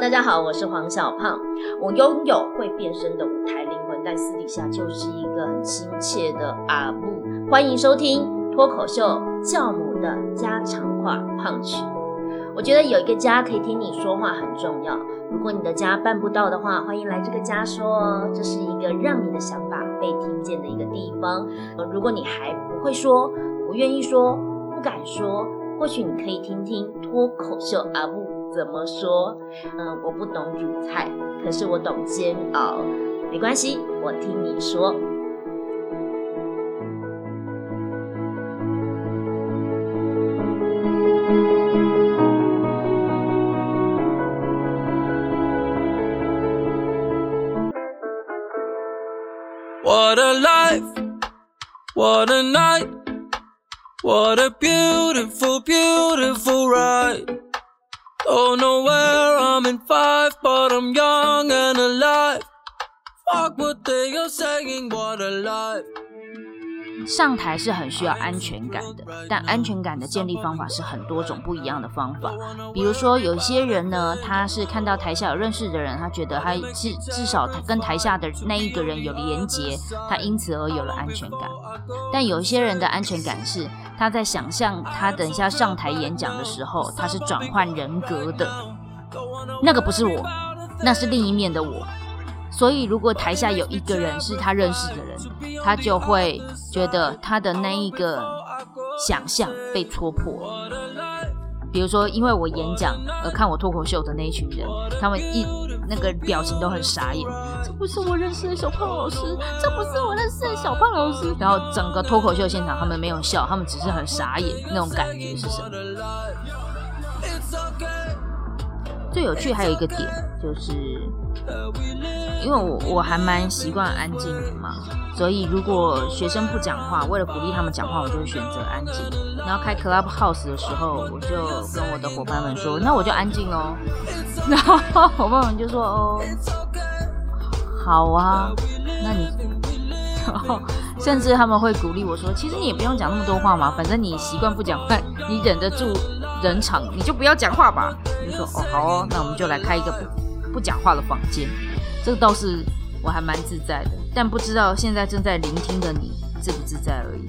大家好，我是黄小胖。我拥有会变身的舞台灵魂，但私底下就是一个很亲切的阿布。欢迎收听脱口秀教母的家常话胖曲。我觉得有一个家可以听你说话很重要。如果你的家办不到的话，欢迎来这个家说哦，这是一个让你的想法被听见的一个地方。如果你还不会说，不愿意说，不敢说，或许你可以听听脱口秀阿布。怎么说？嗯，我不懂煮菜，可是我懂煎熬。没关系，我听你说。What a life, what a night, what a beautiful, beautiful ride. Oh, Don't know where I'm in five, but I'm young and alive. Fuck what they are saying, what a life. 上台是很需要安全感的，但安全感的建立方法是很多种不一样的方法。比如说，有些人呢，他是看到台下有认识的人，他觉得他至至少他跟台下的那一个人有连结，他因此而有了安全感。但有一些人的安全感是他在想象他等一下上台演讲的时候，他是转换人格的，那个不是我，那是另一面的我。所以，如果台下有一个人是他认识的人，他就会觉得他的那一个想象被戳破。比如说，因为我演讲而看我脱口秀的那一群人，他们一那个表情都很傻眼。这不是我认识的小胖老师，这不是我认识的小胖老师。然后整个脱口秀现场，他们没有笑，他们只是很傻眼，那种感觉是什么？最有趣还有一个点就是。因为我我还蛮习惯安静的嘛，所以如果学生不讲话，为了鼓励他们讲话，我就会选择安静。然后开 club house 的时候，我就跟我的伙伴们说，那我就安静哦。然后伙伴们就说，哦，好啊，那你，然后 甚至他们会鼓励我说，其实你也不用讲那么多话嘛，反正你习惯不讲话，你忍得住人场，你就不要讲话吧。我就说，哦，好哦，那我们就来开一个。不讲话的房间，这倒是我还蛮自在的，但不知道现在正在聆听的你自不自在而已。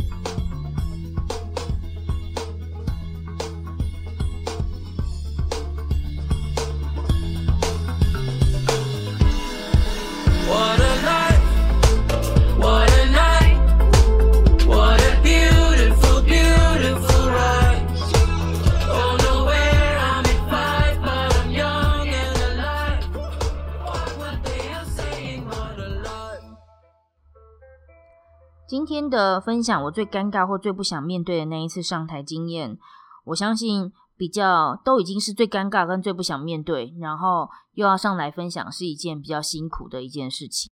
的分享，我最尴尬或最不想面对的那一次上台经验，我相信比较都已经是最尴尬跟最不想面对，然后又要上来分享，是一件比较辛苦的一件事情。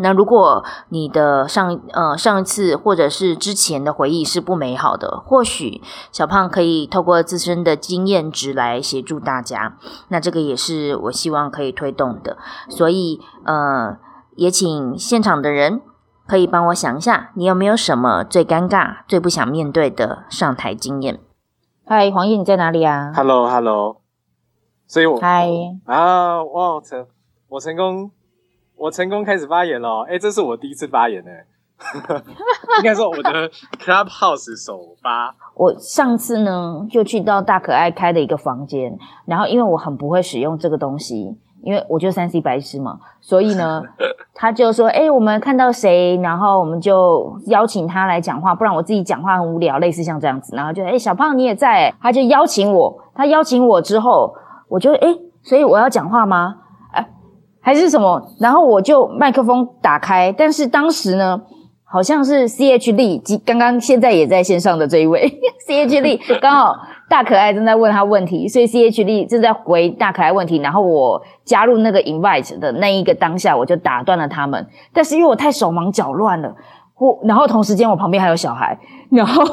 那如果你的上呃上一次或者是之前的回忆是不美好的，或许小胖可以透过自身的经验值来协助大家。那这个也是我希望可以推动的，所以呃也请现场的人。可以帮我想一下，你有没有什么最尴尬、最不想面对的上台经验？嗨，黄叶，你在哪里啊？Hello，Hello。所以我嗨啊，哇成，我成功，我成功开始发言了。哎，这是我第一次发言呢。应该说我的 Clubhouse 首发。我上次呢，就去到大可爱开的一个房间，然后因为我很不会使用这个东西。因为我就三 C 白痴嘛，所以呢，他就说：“哎，我们看到谁，然后我们就邀请他来讲话，不然我自己讲话很无聊，类似像这样子。”然后就：“哎，小胖你也在？”他就邀请我，他邀请我之后，我就：“哎，所以我要讲话吗？哎，还是什么？”然后我就麦克风打开，但是当时呢，好像是 C H 力，刚刚现在也在线上的这一位 C H 力刚好。大可爱正在问他问题，所以 C H D 正在回大可爱问题，然后我加入那个 invite 的那一个当下，我就打断了他们。但是因为我太手忙脚乱了，我然后同时间我旁边还有小孩，然后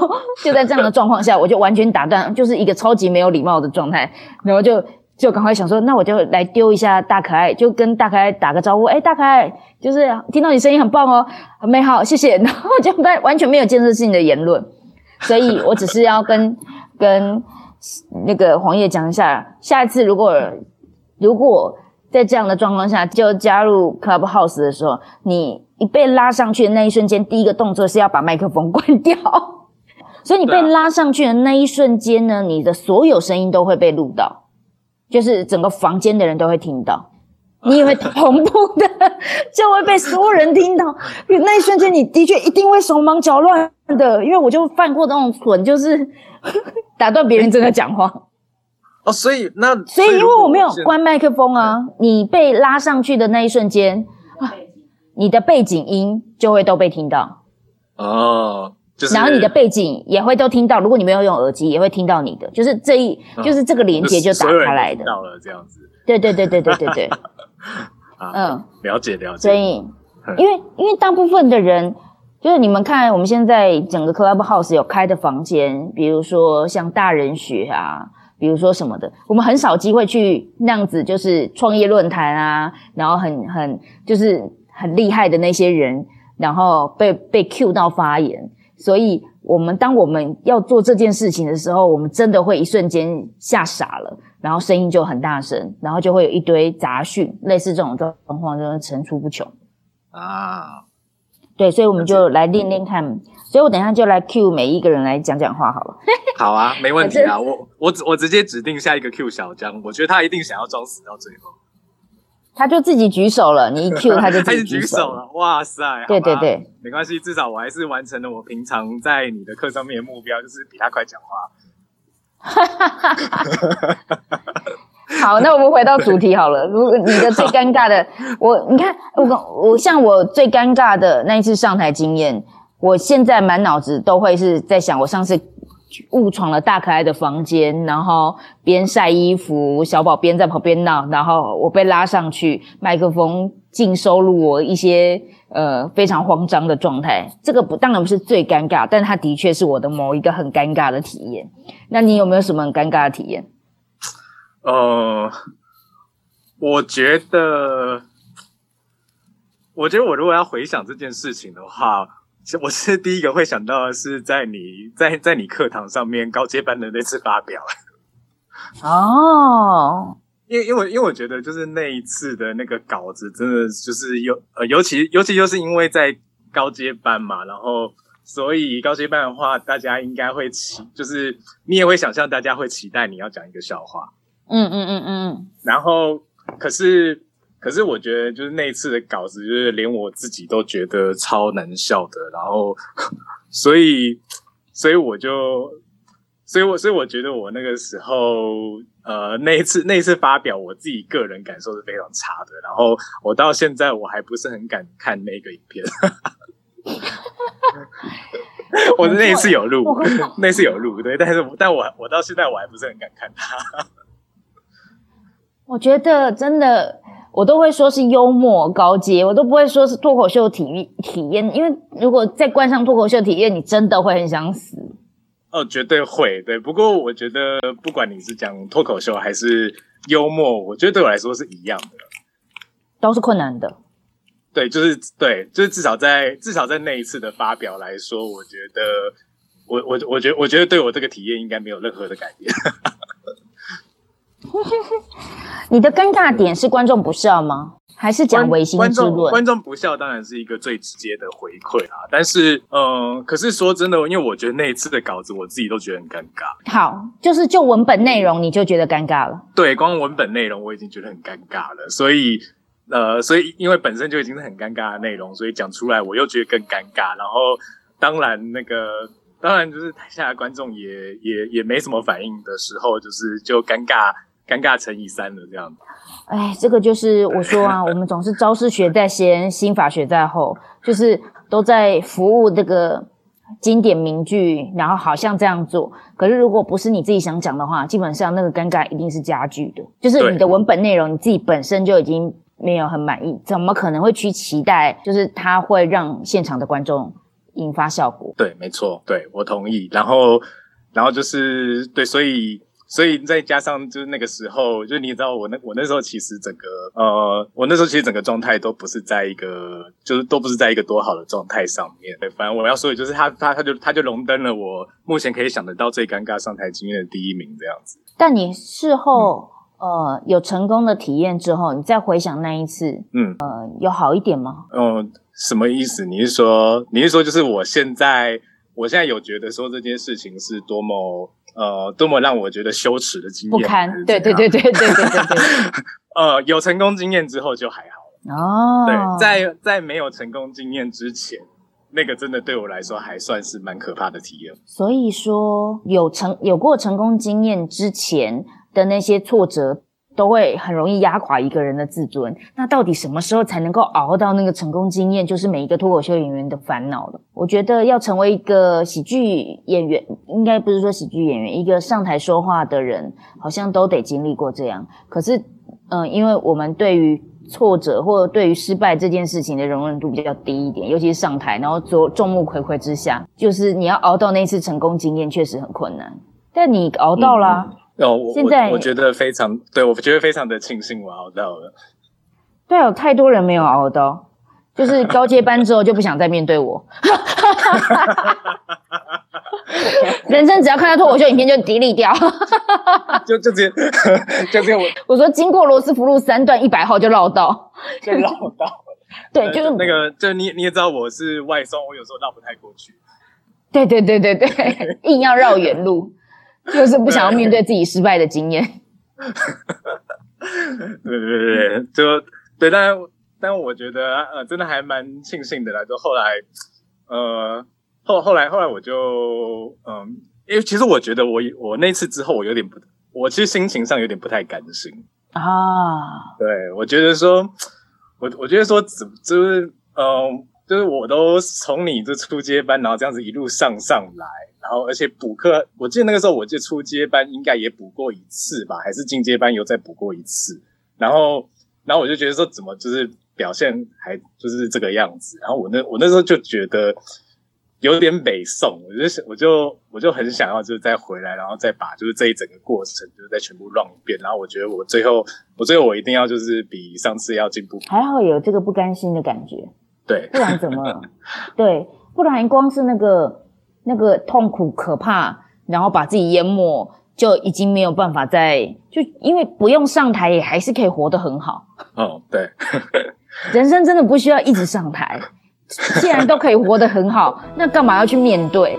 就在这样的状况下，我就完全打断，就是一个超级没有礼貌的状态，然后就就赶快想说，那我就来丢一下大可爱，就跟大可爱打个招呼，哎，大可爱，就是听到你声音很棒哦，很美好，谢谢。然后就完完全没有建设性的言论，所以我只是要跟。跟那个黄叶讲一下，下一次如果如果在这样的状况下就加入 Clubhouse 的时候，你一被拉上去的那一瞬间，第一个动作是要把麦克风 关掉。所以你被拉上去的那一瞬间呢，你的所有声音都会被录到，就是整个房间的人都会听到，你也会同步的就会被所有人听到。那一瞬间，你的确一定会手忙脚乱的，因为我就犯过那种蠢，就是打断别人正在讲话。哦，所以那所以因为我没有关麦克风啊，你被拉上去的那一瞬间啊，你的背景音就会都被听到。哦。然后你的背景也会都听到，如果你没有用耳机，也会听到你的，就是这一，就是这个连接就打开来的。到了这样子。对对对对对对对。嗯，了解了解。所以，因为因为大部分的人，就是你们看，我们现在整个 Clubhouse 有开的房间，比如说像大人学啊，比如说什么的，我们很少机会去那样子，就是创业论坛啊，然后很很就是很厉害的那些人，然后被被 Q 到发言。所以，我们当我们要做这件事情的时候，我们真的会一瞬间吓傻了，然后声音就很大声，然后就会有一堆杂讯，类似这种状况，就是层出不穷啊。对，所以我们就来练练看。所以我等一下就来 Q 每一个人来讲讲话好了。好啊，没问题啊。我我我直接指定下一个 Q 小江，我觉得他一定想要装死到最后。他就自己举手了，你一 Q 他就自己举手了。哇塞！对对对，没关系，至少我还是完成了我平常在你的课上面的目标，就是比他快讲话。好，那我们回到主题好了。如果你的最尴尬的，我你看，我我像我最尴尬的那一次上台经验，我现在满脑子都会是在想，我上次。误闯了大可爱的房间，然后边晒衣服，小宝边在旁边闹，然后我被拉上去，麦克风净收录我一些呃非常慌张的状态。这个不当然不是最尴尬，但它的确是我的某一个很尴尬的体验。那你有没有什么很尴尬的体验？呃，我觉得，我觉得我如果要回想这件事情的话。我是第一个会想到的是在你 在在你课堂上面高阶班的那次发表哦，因为因为因为我觉得就是那一次的那个稿子真的就是尤呃尤其尤其就是因为在高阶班嘛，然后所以高阶班的话，大家应该会期就是你也会想象大家会期待你要讲一个笑话，嗯嗯嗯嗯，然后可是。可是我觉得，就是那一次的稿子，就是连我自己都觉得超难笑的。然后，所以，所以我就，所以我，所以我觉得我那个时候，呃，那一次那一次发表，我自己个人感受是非常差的。然后，我到现在我还不是很敢看那个影片。我那一次有录，那次有录，对，但是，但我我到现在我还不是很敢看他。我觉得真的。我都会说是幽默高阶，我都不会说是脱口秀体体验，因为如果再冠上脱口秀体验，你真的会很想死。哦，绝对会，对。不过我觉得，不管你是讲脱口秀还是幽默，我觉得对我来说是一样的，都是困难的。对，就是对，就是至少在至少在那一次的发表来说，我觉得我我我觉得我觉得对我这个体验应该没有任何的改变。你的尴尬点是观众不笑吗？还是讲唯心之论？观众不笑当然是一个最直接的回馈啊。但是，嗯，可是说真的，因为我觉得那一次的稿子，我自己都觉得很尴尬。好，就是就文本内容，你就觉得尴尬了？对，光文本内容我已经觉得很尴尬了。所以，呃，所以因为本身就已经是很尴尬的内容，所以讲出来我又觉得更尴尬。然后，当然那个，当然就是台下的观众也也也没什么反应的时候，就是就尴尬。尴尬乘以三了，这样子。哎，这个就是 我说啊，我们总是招式学在先，心法学在后，就是都在服务这个经典名句，然后好像这样做。可是如果不是你自己想讲的话，基本上那个尴尬一定是加剧的。就是你的文本内容，你自己本身就已经没有很满意，怎么可能会去期待？就是它会让现场的观众引发效果？对，没错，对我同意。然后，然后就是对，所以。所以再加上就是那个时候，就你知道我那我那时候其实整个呃，我那时候其实整个状态都不是在一个，就是都不是在一个多好的状态上面。对，反正我要说的就是他他他就他就荣登了我目前可以想得到最尴尬上台经验的第一名这样子。但你事后呃有成功的体验之后，你再回想那一次，嗯，呃，有好一点吗？嗯，什么意思？你是说你是说就是我现在我现在有觉得说这件事情是多么呃多么让我觉得羞耻的经验，不堪还是，对对对对对对对对。呃，有成功经验之后就还好。哦，对，在在没有成功经验之前，那个真的对我来说还算是蛮可怕的体验。所以说有成有过成功经验之前的那些挫折，都会很容易压垮一个人的自尊。那到底什么时候才能够熬到那个成功经验，就是每一个脱口秀演员的烦恼了。我觉得要成为一个喜剧演员，应该不是说喜剧演员，一个上台说话的人，好像都得经历过这样。可是，嗯、因为我们对于挫折或者对于失败这件事情的容忍度比较低一点，尤其是上台，然后做众目睽睽之下，就是你要熬到那次成功经验，确实很困难。但你熬到啦、哦，我现在我我觉得非常对，我觉得非常的庆幸我熬到了。对啊，有太多人没有熬到，就是高阶班之后就不想再面对我。人生只要看到脱口秀影片就 delete 掉。就就直接 就直接我我说经过罗斯福路三段一百号就绕道，就绕到了。对，就是那个，就你你也知道我是外送，我有时候绕不太过去。对对对对对，硬要绕远路，就是不想要面对自己失败的经验。对对对对，就对，但但我觉得呃，真的还蛮庆幸的啦。就后来呃后后来后来我就嗯，因为其实我觉得我我那次之后我有点不，我其实心情上有点不太甘心。啊，对，我觉得说，我我觉得说，只就是嗯、呃就是我都从你这初阶班，然后这样子一路上上来，然后而且补课，我记得那个时候我记得初阶班应该也补过一次吧，还是进阶班有再补过一次，然后然后我就觉得说，怎么就是表现还就是这个样子，然后我那我那时候就觉得。有点北宋，我就想我就我就很想要，就是再回来，然后再把就是这一整个过程，就是再全部 run 一遍。然后我觉得我最后，我最后我一定要就是比上次要进步。还好有这个不甘心的感觉，对不然怎么？对，不然光是那个那个痛苦可怕，然后把自己淹没，就已经没有办法再就因为不用上台，也还是可以活得很好。哦，对，人生真的不需要一直上台，既然都可以活得很好，那干嘛要去面对？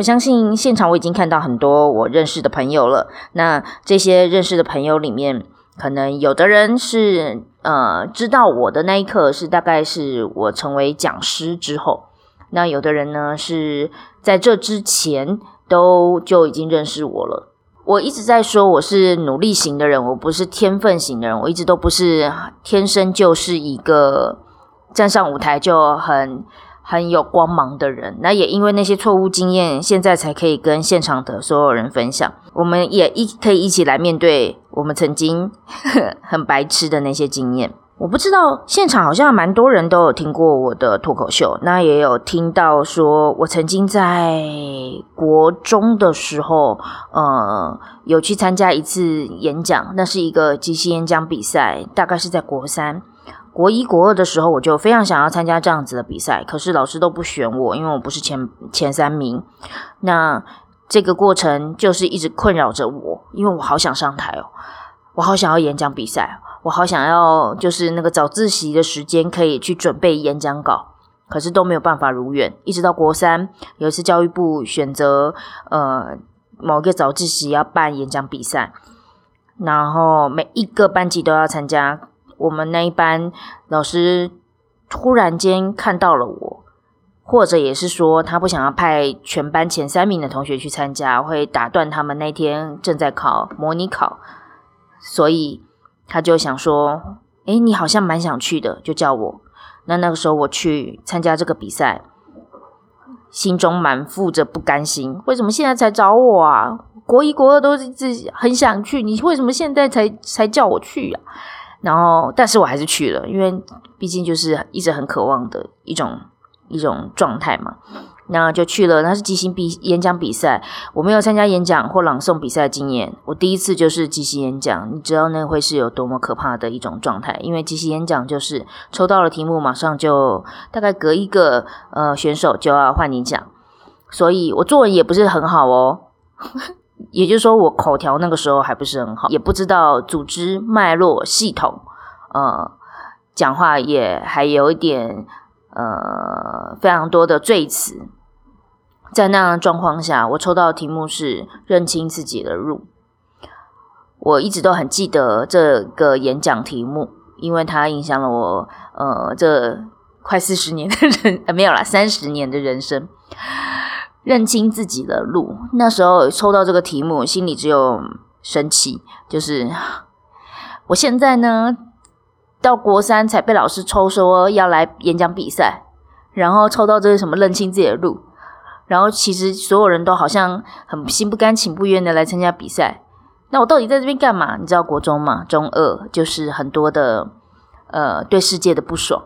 我相信现场我已经看到很多我认识的朋友了。那这些认识的朋友里面，可能有的人是呃知道我的那一刻是大概是我成为讲师之后，那有的人呢是在这之前都就已经认识我了。我一直在说我是努力型的人，我不是天分型的人，我一直都不是天生就是一个站上舞台就很。很有光芒的人，那也因为那些错误经验，现在才可以跟现场的所有人分享。我们也一可以一起来面对我们曾经 很白痴的那些经验。我不知道现场好像蛮多人都有听过我的脱口秀，那也有听到说我曾经在国中的时候，呃，有去参加一次演讲，那是一个即兴演讲比赛，大概是在国三。国一、国二的时候，我就非常想要参加这样子的比赛，可是老师都不选我，因为我不是前前三名。那这个过程就是一直困扰着我，因为我好想上台哦，我好想要演讲比赛，我好想要就是那个早自习的时间可以去准备演讲稿，可是都没有办法如愿。一直到国三，有一次教育部选择呃某个早自习要办演讲比赛，然后每一个班级都要参加。我们那一班老师突然间看到了我，或者也是说他不想要派全班前三名的同学去参加，会打断他们那天正在考模拟考，所以他就想说：“诶，你好像蛮想去的，就叫我。”那那个时候我去参加这个比赛，心中满腹着不甘心。为什么现在才找我啊？国一、国二都是自己很想去，你为什么现在才才叫我去啊？然后，但是我还是去了，因为毕竟就是一直很渴望的一种一种状态嘛。那就去了，那是即兴比演讲比赛，我没有参加演讲或朗诵比赛的经验，我第一次就是即兴演讲，你知道那会是有多么可怕的一种状态，因为即兴演讲就是抽到了题目，马上就大概隔一个呃选手就要换你讲，所以我作文也不是很好哦，也就是说我口条那个时候还不是很好，也不知道组织脉络系统，呃，讲话也还有一点呃非常多的赘词。在那样的状况下，我抽到的题目是认清自己的路。我一直都很记得这个演讲题目，因为它影响了我呃这快四十年的人没有啦，三十年的人生。认清自己的路，那时候抽到这个题目，心里只有生气，就是我现在呢到国三才被老师抽说要来演讲比赛，然后抽到这个什么认清自己的路。然后其实所有人都好像很心不甘情不愿的来参加比赛，那我到底在这边干嘛？你知道国中嘛？中二就是很多的呃对世界的不爽，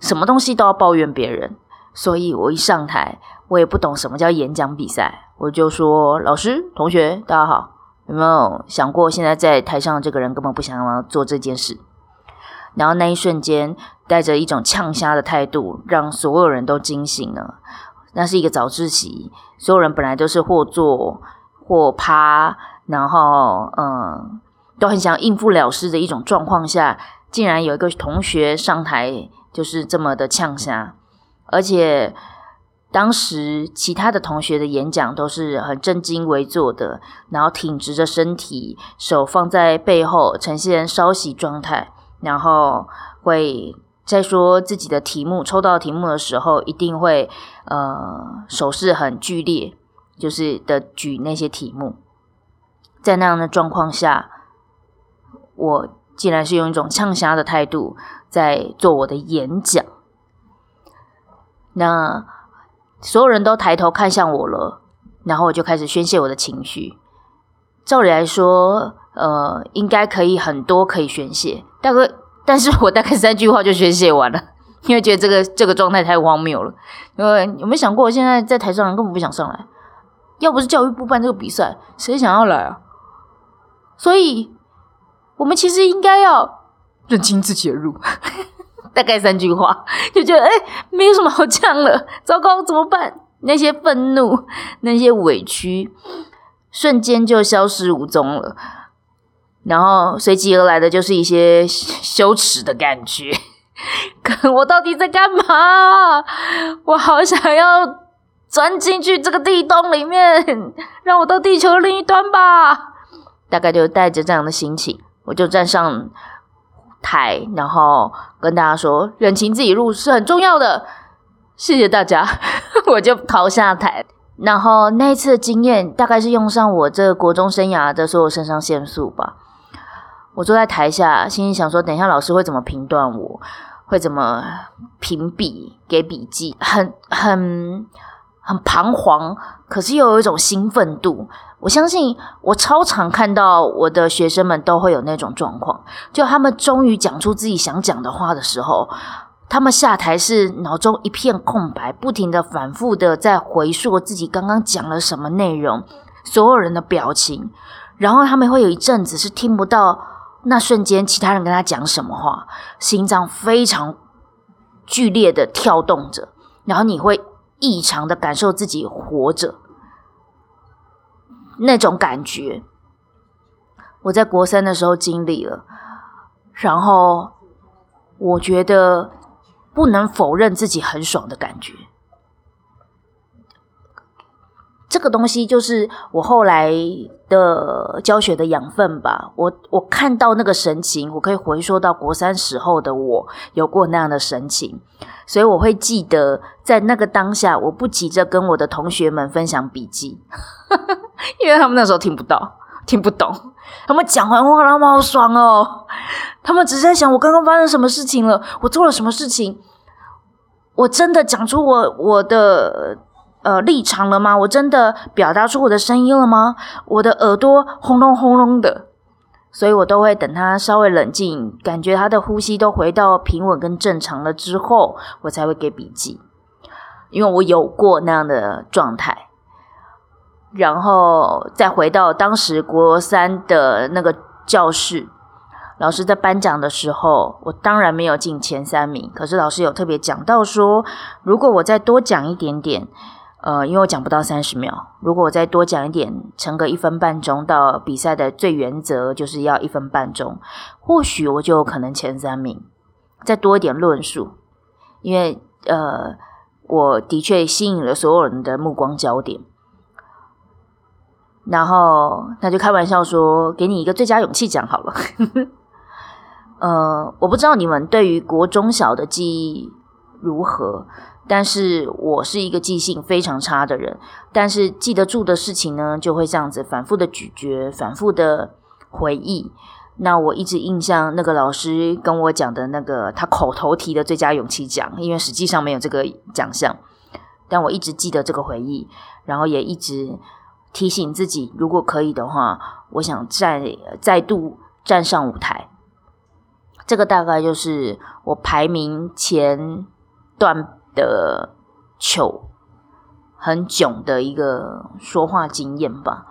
什么东西都要抱怨别人。所以我一上台，我也不懂什么叫演讲比赛，我就说：“老师、同学，大家好，有没有想过现在在台上这个人根本不想要做这件事？”然后那一瞬间，带着一种呛瞎的态度，让所有人都惊醒了。那是一个早自习，所有人本来都是或坐或趴，然后嗯，都很想应付了事的一种状况下，竟然有一个同学上台就是这么的呛下，而且当时其他的同学的演讲都是很正襟危坐的，然后挺直着身体，手放在背后，呈现稍息状态，然后会。在说自己的题目抽到题目的时候，一定会呃手势很剧烈，就是的举那些题目。在那样的状况下，我竟然是用一种呛虾的态度在做我的演讲。那所有人都抬头看向我了，然后我就开始宣泄我的情绪。照理来说，呃，应该可以很多可以宣泄，大概。但是我大概三句话就宣泄完了，因为觉得这个这个状态太荒谬了。因为有没有想过，现在在台上根本不想上来，要不是教育部办这个比赛，谁想要来啊？所以，我们其实应该要认清自己的路。大概三句话 就觉得，哎，没有什么好讲了。糟糕，怎么办？那些愤怒，那些委屈，瞬间就消失无踪了。然后随即而来的就是一些 羞耻的感觉，我到底在干嘛？我好想要钻进去这个地洞里面，让我到地球另一端吧。大概就带着这样的心情，我就站上台，然后跟大家说：认清自己路是很重要的。谢谢大家，我就逃下台。然后那一次的经验，大概是用上我这国中生涯的所有肾上腺素吧。我坐在台下，心里想说：等一下老师会怎么评断我？会怎么评比给笔记？很很很彷徨，可是又有一种兴奋度。我相信，我超常看到我的学生们都会有那种状况，就他们终于讲出自己想讲的话的时候，他们下台是脑中一片空白，不停的反复的在回溯自己刚刚讲了什么内容，所有人的表情，然后他们会有一阵子是听不到。那瞬间，其他人跟他讲什么话，心脏非常剧烈的跳动着，然后你会异常的感受自己活着那种感觉。我在国三的时候经历了，然后我觉得不能否认自己很爽的感觉。这个东西就是我后来的教学的养分吧。我我看到那个神情，我可以回溯到国三时候的我有过那样的神情，所以我会记得在那个当下，我不急着跟我的同学们分享笔记，因为他们那时候听不到、听不懂。他们讲完话，他们好爽哦。他们只是在想我刚刚发生什么事情了，我做了什么事情。我真的讲出我我的呃立场了吗？我真的表达出我的声音了吗？我的耳朵轰隆轰隆的，所以我都会等他稍微冷静，感觉他的呼吸都回到平稳跟正常了之后，我才会给笔记，因为我有过那样的状态。然后再回到当时国三的那个教室，老师在颁奖的时候，我当然没有进前三名。可是老师有特别讲到说，如果我再多讲一点点，呃，因为我讲不到三十秒，如果我再多讲一点，撑个一分半钟到比赛的最原则就是要一分半钟，或许我就可能前三名。再多一点论述，因为呃，我的确吸引了所有人的目光焦点。然后他就开玩笑说：“给你一个最佳勇气奖好了。”呃，我不知道你们对于国中小的记忆如何，但是我是一个记性非常差的人。但是记得住的事情呢，就会这样子反复的咀嚼，反复的回忆。那我一直印象那个老师跟我讲的那个他口头提的最佳勇气奖，因为实际上没有这个奖项，但我一直记得这个回忆，然后也一直。提醒自己，如果可以的话，我想再再度站上舞台。这个大概就是我排名前段的糗，很囧的一个说话经验吧。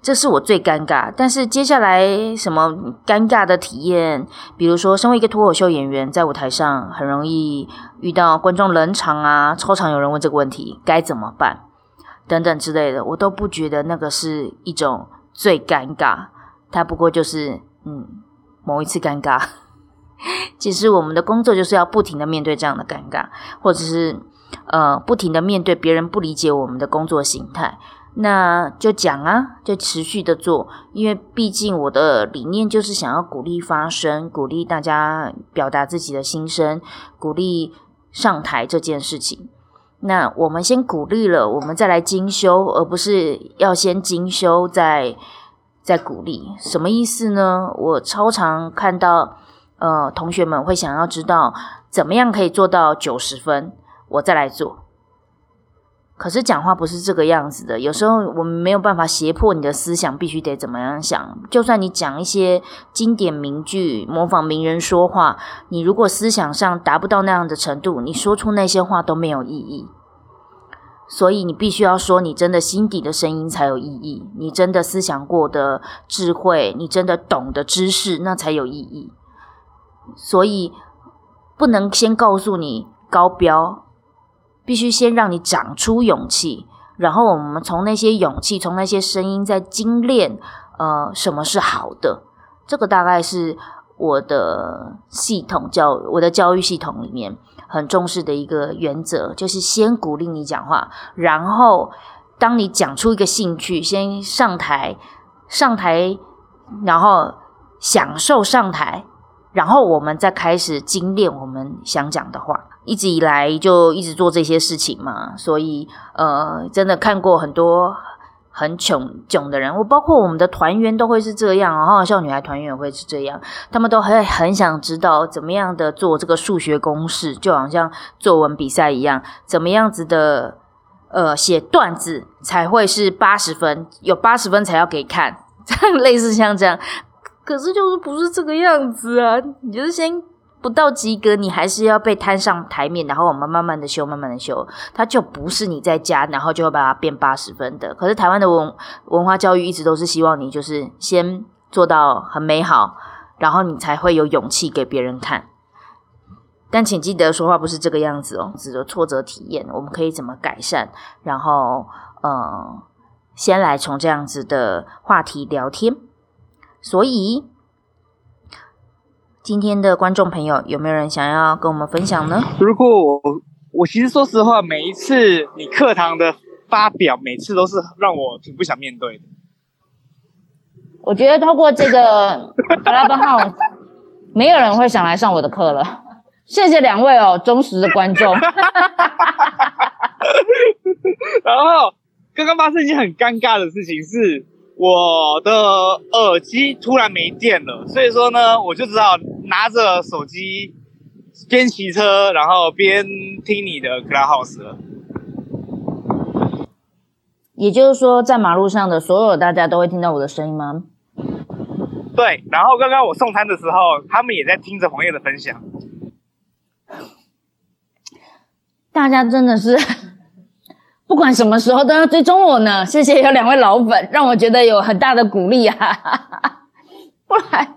这是我最尴尬，但是接下来什么尴尬的体验？比如说，身为一个脱口秀演员，在舞台上很容易遇到观众冷场啊，超常有人问这个问题，该怎么办？等等之类的，我都不觉得那个是一种最尴尬，它不过就是嗯某一次尴尬。其实我们的工作就是要不停的面对这样的尴尬，或者是呃不停的面对别人不理解我们的工作形态，那就讲啊，就持续的做，因为毕竟我的理念就是想要鼓励发声，鼓励大家表达自己的心声，鼓励上台这件事情。那我们先鼓励了，我们再来精修，而不是要先精修再再鼓励，什么意思呢？我超常看到，呃，同学们会想要知道怎么样可以做到九十分，我再来做。可是讲话不是这个样子的，有时候我们没有办法胁迫你的思想必须得怎么样想。就算你讲一些经典名句，模仿名人说话，你如果思想上达不到那样的程度，你说出那些话都没有意义。所以你必须要说你真的心底的声音才有意义，你真的思想过的智慧，你真的懂的知识，那才有意义。所以不能先告诉你高标，必须先让你长出勇气，然后我们从那些勇气，从那些声音在精炼，呃，什么是好的？这个大概是我的系统教我的教育系统里面。很重视的一个原则，就是先鼓励你讲话，然后当你讲出一个兴趣，先上台，上台，然后享受上台，然后我们再开始精炼我们想讲的话。一直以来就一直做这些事情嘛，所以呃，真的看过很多。很穷囧的人，我包括我们的团员都会是这样，然后少女孩团员也会是这样，他们都会很想知道怎么样的做这个数学公式，就好像作文比赛一样，怎么样子的呃写段子才会是八十分，有八十分才要给看，类似像这样，可是就是不是这个样子啊，你就是先。不到及格，你还是要被摊上台面，然后我们慢慢的修，慢慢的修，它就不是你在家，然后就会把它变八十分的。可是台湾的文文化教育一直都是希望你就是先做到很美好，然后你才会有勇气给别人看。但请记得说话不是这个样子哦，指的挫折体验，我们可以怎么改善？然后，呃，先来从这样子的话题聊天，所以。今天的观众朋友，有没有人想要跟我们分享呢？如果我我其实说实话，每一次你课堂的发表，每次都是让我挺不想面对的。我觉得透过这个 Clubhouse，没有人会想来上我的课了。谢谢两位哦，忠实的观众。然后刚刚发生一件很尴尬的事情是。我的耳机突然没电了，所以说呢，我就只好拿着手机边骑车，然后边听你的 Clubhouse 了。也就是说，在马路上的所有大家都会听到我的声音吗？对，然后刚刚我送餐的时候，他们也在听着黄叶的分享。大家真的是不管什么时候都要追踪我呢，谢谢有两位老粉，让我觉得有很大的鼓励啊！不然，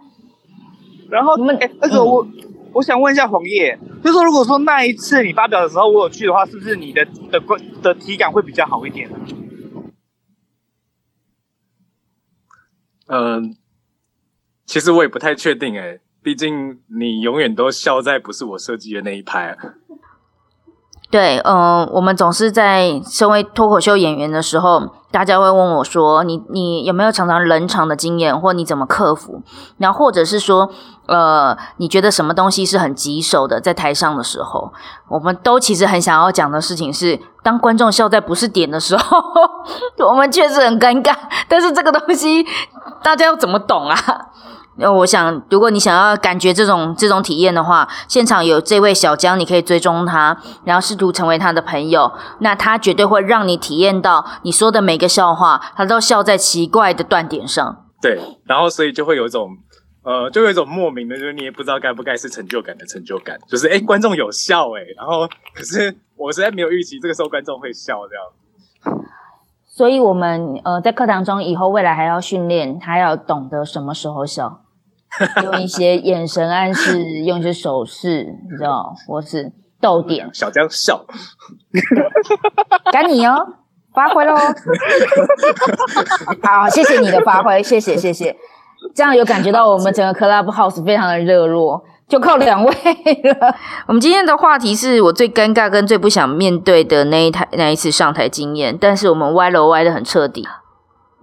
然后我们哎那个我、我想问一下黄叶，就是说如果说那一次你发表的时候我有去的话，是不是你的的观的体感会比较好一点呢？嗯、其实我也不太确定哎，毕竟你永远都笑在不是我设计的那一排啊。对，嗯、我们总是在身为脱口秀演员的时候，大家会问我说：“你你有没有常常冷场的经验，或你怎么克服？”然后或者是说，呃，你觉得什么东西是很棘手的，在台上的时候，我们都其实很想要讲的事情是，当观众笑在不是点的时候，我们确实很尴尬。但是这个东西大家要怎么懂啊？那我想，如果你想要感觉这种这种体验的话，现场有这位小江，你可以追踪他，然后试图成为他的朋友。那他绝对会让你体验到你说的每个笑话，他都笑在奇怪的断点上。对，然后所以就会有一种呃，就有一种莫名的，就是你也不知道该不该是成就感的成就感，就是哎，观众有笑哎，然后可是我实在没有预期这个时候观众会笑这样。所以，我们呃在课堂中以后未来还要训练，他要懂得什么时候笑，用一些眼神暗示，用一些手势，你知道，或是逗点，小江笑，赶你哦，发挥喽。好，谢谢你的发挥，谢谢谢谢。这样有感觉到我们整个 Clubhouse 非常的热络，就靠两位了。我们今天的话题是我最尴尬跟最不想面对的那一台那一次上台经验，但是我们歪楼歪的很彻底，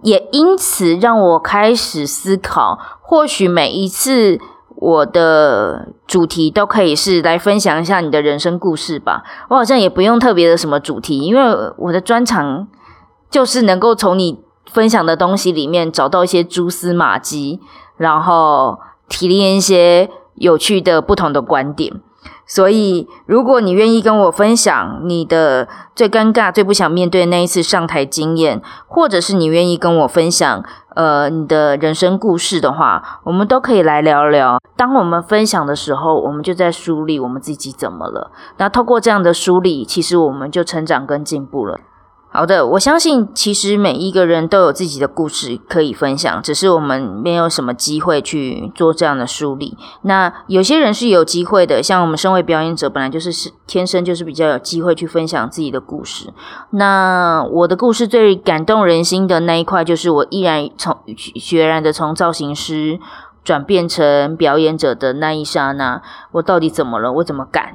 也因此让我开始思考，或许每一次我的主题都可以是来分享一下你的人生故事吧。我好像也不用特别的什么主题，因为我的专长就是能够从你分享的东西里面找到一些蛛丝马迹，然后提炼一些有趣的不同的观点。所以，如果你愿意跟我分享你的最尴尬、最不想面对那一次上台经验，或者是你愿意跟我分享呃你的人生故事的话，我们都可以来聊聊。当我们分享的时候，我们就在梳理我们自己怎么了。那透过这样的梳理，其实我们就成长跟进步了。好的，我相信其实每一个人都有自己的故事可以分享，只是我们没有什么机会去做这样的梳理。那有些人是有机会的，像我们身为表演者，本来就是是天生就是比较有机会去分享自己的故事。那我的故事最感动人心的那一块，就是我依然从决然的从造型师转变成表演者的那一刹那，我到底怎么了？我怎么敢？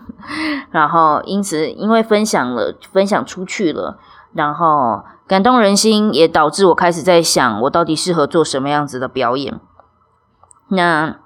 然后因此因为分享了，分享出去了，然后感动人心，也导致我开始在想，我到底适合做什么样子的表演。那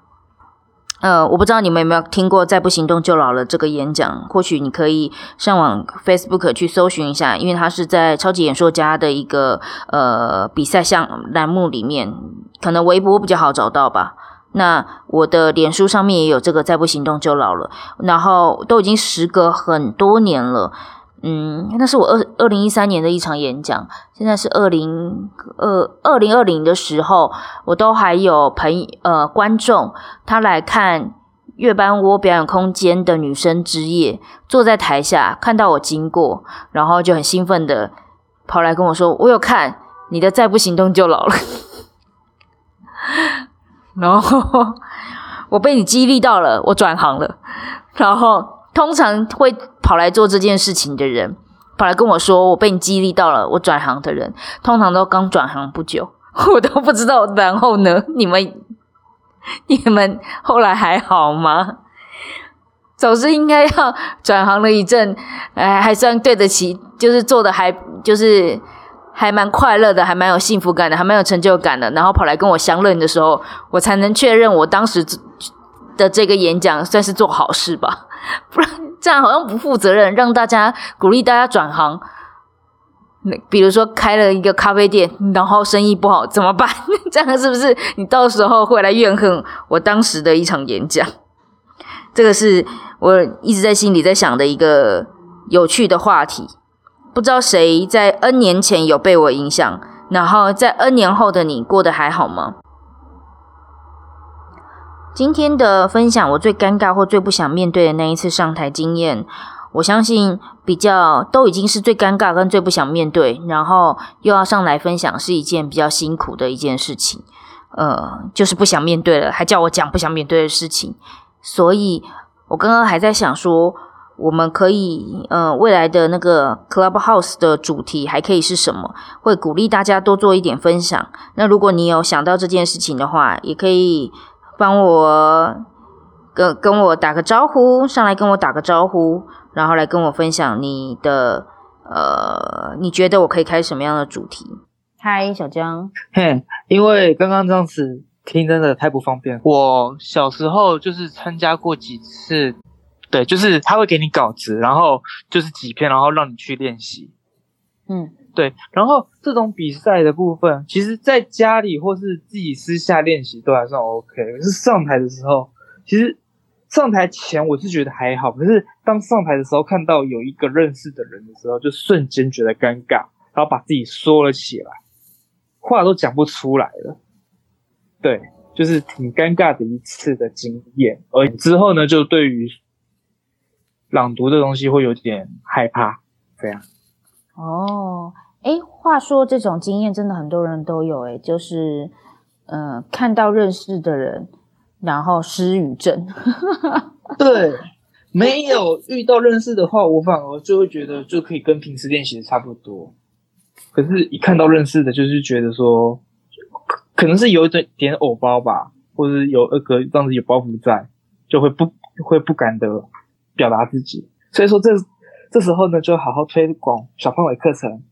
呃，我不知道你们有没有听过“再不行动就老了”这个演讲，或许你可以上网 Facebook 去搜寻一下，因为它是在超级演说家的一个呃比赛项栏目里面，可能微博比较好找到吧。那我的脸书上面也有这个“再不行动就老了”，然后都已经时隔很多年了。嗯，那是我二二零一三年的一场演讲，现在是二零二二零二零的时候，我都还有朋呃观众他来看月班窝表演空间的女生之夜，坐在台下看到我经过，然后就很兴奋的跑来跟我说：“我有看你的，再不行动就老了。”然后 我被你激励到了，我转行了，然后。通常会跑来做这件事情的人，跑来跟我说我被你激励到了，我转行的人，通常都刚转行不久，我都不知道。然后呢，你们你们后来还好吗？总是应该要转行了一阵，哎，还算对得起，就是做的还就是还蛮快乐的，还蛮有幸福感的，还蛮有成就感的。然后跑来跟我相认的时候，我才能确认我当时的这个演讲算是做好事吧。不然这样好像不负责任，让大家鼓励大家转行。那比如说开了一个咖啡店，然后生意不好怎么办？这样是不是你到时候会来怨恨我当时的一场演讲？这个是我一直在心里在想的一个有趣的话题。不知道谁在 N 年前有被我影响，然后在 N 年后的你过得还好吗？今天的分享，我最尴尬或最不想面对的那一次上台经验，我相信比较都已经是最尴尬跟最不想面对，然后又要上来分享，是一件比较辛苦的一件事情。呃，就是不想面对了，还叫我讲不想面对的事情，所以我刚刚还在想说，我们可以，呃，未来的那个 Clubhouse 的主题还可以是什么？会鼓励大家多做一点分享。那如果你有想到这件事情的话，也可以帮我跟跟我打个招呼，上来跟我打个招呼，然后来跟我分享你的，呃，你觉得我可以开什么样的主题？嗨，小江。嘿，因为刚刚这样子听真的太不方便。我小时候就是参加过几次，对，就是他会给你稿子，然后就是几篇，然后让你去练习。嗯，对。然后这种比赛的部分，其实在家里或是自己私下练习都还算 OK。可是上台的时候，其实上台前我是觉得还好，可是当上台的时候看到有一个认识的人的时候，就瞬间觉得尴尬，然后把自己缩了起来。话都讲不出来了，对，就是挺尴尬的一次的经验。而之后呢，就对于朗读的东西会有点害怕，这样。哦，哎，话说这种经验真的很多人都有，哎，就是，呃，看到认识的人，然后失语症。对，没有遇到认识的话，我反而就会觉得就可以跟平时练习的差不多。可是，一看到认识的，就是觉得说，可能是有一点点偶包吧，或者有那个这样子有包袱在，就会不会不敢的表达自己。所以说，这这时候呢，就好好推广小范围课程。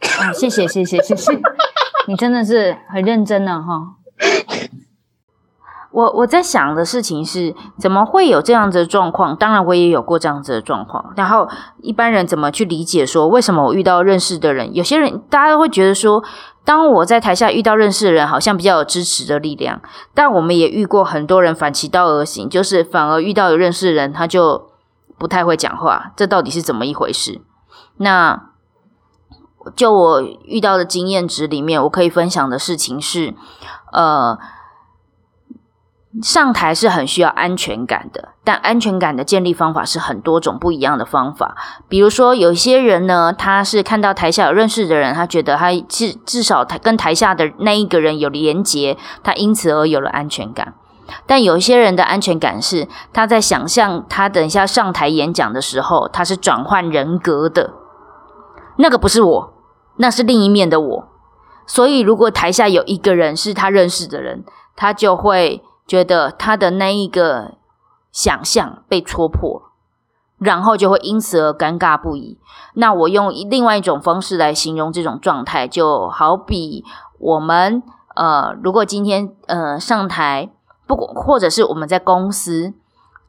啊，谢谢谢谢谢谢，你真的是很认真呢，哈。我我在想的事情是，怎么会有这样子的状况？当然，我也有过这样子的状况。然后，一般人怎么去理解说，为什么我遇到认识的人？有些人大家都会觉得说，当我在台下遇到认识的人，好像比较有支持的力量。但我们也遇过很多人反其道而行，就是反而遇到有认识的人，他就不太会讲话。这到底是怎么一回事？那就我遇到的经验值里面，我可以分享的事情是，呃。上台是很需要安全感的，但安全感的建立方法是很多种不一样的方法。比如说，有些人呢，他是看到台下有认识的人，他觉得他至至少他跟台下的那一个人有连结，他因此而有了安全感。但有一些人的安全感是他在想象他等一下上台演讲的时候，他是转换人格的，那个不是我，那是另一面的我。所以，如果台下有一个人是他认识的人，他就会。觉得他的那一个想象被戳破，然后就会因此而尴尬不已。那我用另外一种方式来形容这种状态，就好比我们呃，如果今天呃上台，不或者是我们在公司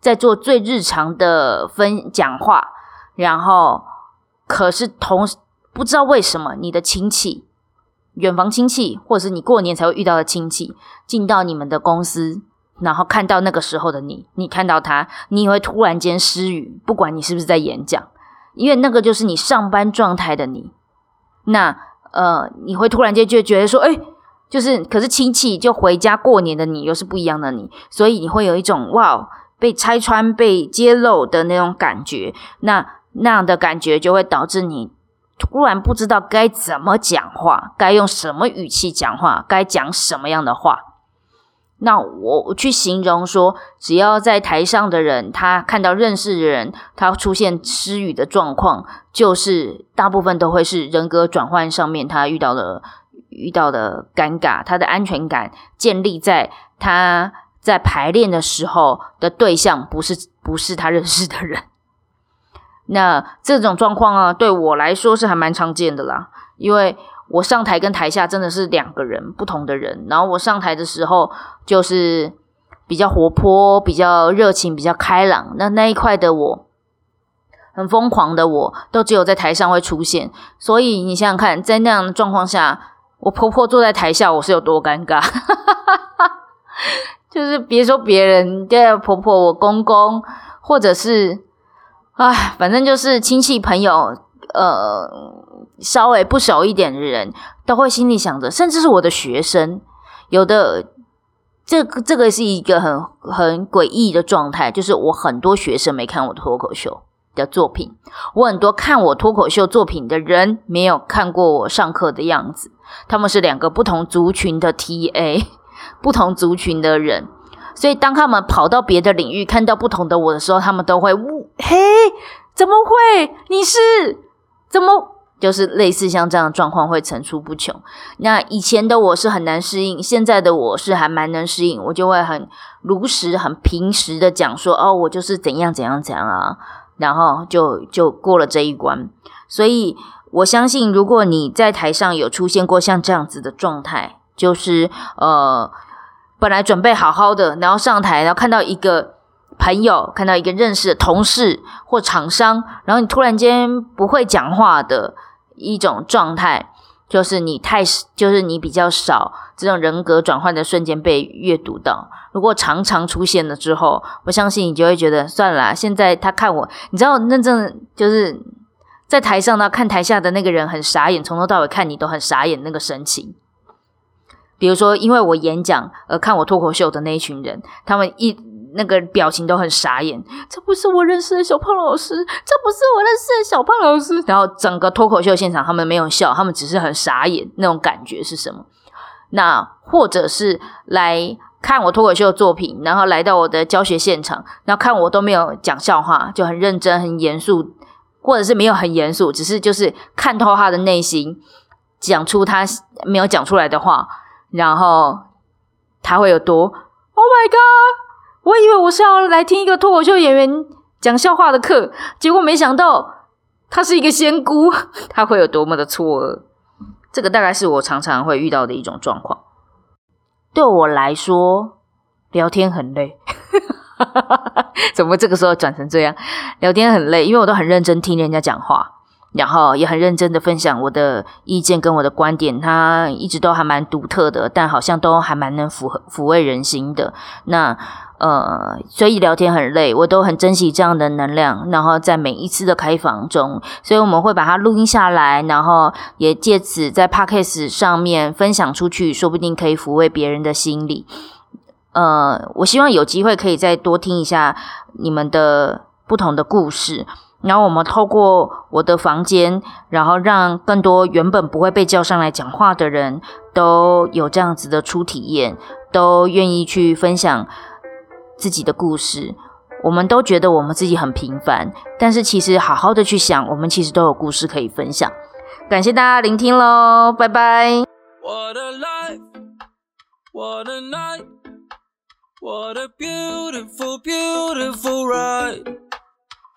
在做最日常的分讲话，然后可是同不知道为什么你的亲戚、远房亲戚，或者是你过年才会遇到的亲戚，进到你们的公司。然后看到那个时候的你，你看到他，你也会突然间失语，不管你是不是在演讲，因为那个就是你上班状态的你。那呃，你会突然间就觉得说，哎，就是可是亲戚就回家过年的你又是不一样的你，所以你会有一种哇被拆穿、被揭露的那种感觉。那那样的感觉就会导致你突然不知道该怎么讲话，该用什么语气讲话，该讲什么样的话。那我去形容说，只要在台上的人，他看到认识的人，他出现失语的状况，就是大部分都会是人格转换上面他遇到的遇到的尴尬，他的安全感建立在他在排练的时候的对象不是不是他认识的人。那这种状况啊，对我来说是还蛮常见的啦，因为。我上台跟台下真的是两个人不同的人，然后我上台的时候就是比较活泼、比较热情、比较开朗，那那一块的我很疯狂的我都只有在台上会出现，所以你想想看，在那样的状况下，我婆婆坐在台下，我是有多尴尬。就是别说别人，对婆婆、我公公，或者是，唉，反正就是亲戚朋友，呃，稍微不熟一点的人，都会心里想着，甚至是我的学生，有的。这个这个是一个很很诡异的状态，就是我很多学生没看我的脱口秀的作品，我很多看我脱口秀作品的人没有看过我上课的样子，他们是两个不同族群的 TA，不同族群的人，所以当他们跑到别的领域看到不同的我的时候，他们都会呜嘿，怎么会？你是怎么？就是类似像这样的状况会层出不穷。那以前的我是很难适应，现在的我是还蛮能适应，我就会很如实、很平实的讲说：“哦，我就是怎样怎样怎样啊。”然后就就过了这一关。所以我相信，如果你在台上有出现过像这样子的状态，就是呃，本来准备好好的，然后上台，然后看到一个朋友，看到一个认识的同事或厂商，然后你突然间不会讲话的。一种状态，就是你太，就是你比较少这种人格转换的瞬间被阅读到。如果常常出现了之后，我相信你就会觉得算了。现在他看我，你知道，那阵就是在台上呢，看台下的那个人很傻眼，从头到尾看你都很傻眼那个神情。比如说，因为我演讲而看我脱口秀的那一群人，他们一。那个表情都很傻眼，这不是我认识的小胖老师，这不是我认识的小胖老师。然后整个脱口秀现场，他们没有笑，他们只是很傻眼，那种感觉是什么？那或者是来看我脱口秀作品，然后来到我的教学现场，然后看我都没有讲笑话，就很认真、很严肃，或者是没有很严肃，只是就是看透他的内心，讲出他没有讲出来的话，然后他会有多？Oh my god！我以为我是要来听一个脱口秀演员讲笑话的课，结果没想到他是一个仙姑，他会有多么的错愕？这个大概是我常常会遇到的一种状况。对我来说，聊天很累。怎么这个时候转成这样？聊天很累，因为我都很认真听人家讲话。然后也很认真的分享我的意见跟我的观点，他一直都还蛮独特的，但好像都还蛮能抚抚慰人心的。那呃，所以聊天很累，我都很珍惜这样的能量。然后在每一次的开房中，所以我们会把它录音下来，然后也借此在 podcast 上面分享出去，说不定可以抚慰别人的心理。呃，我希望有机会可以再多听一下你们的不同的故事。然后我们透过我的房间，然后让更多原本不会被叫上来讲话的人都有这样子的初体验，都愿意去分享自己的故事。我们都觉得我们自己很平凡，但是其实好好的去想，我们其实都有故事可以分享。感谢大家聆听喽，拜拜。What a life, what a night, what a beautiful, beautiful ride.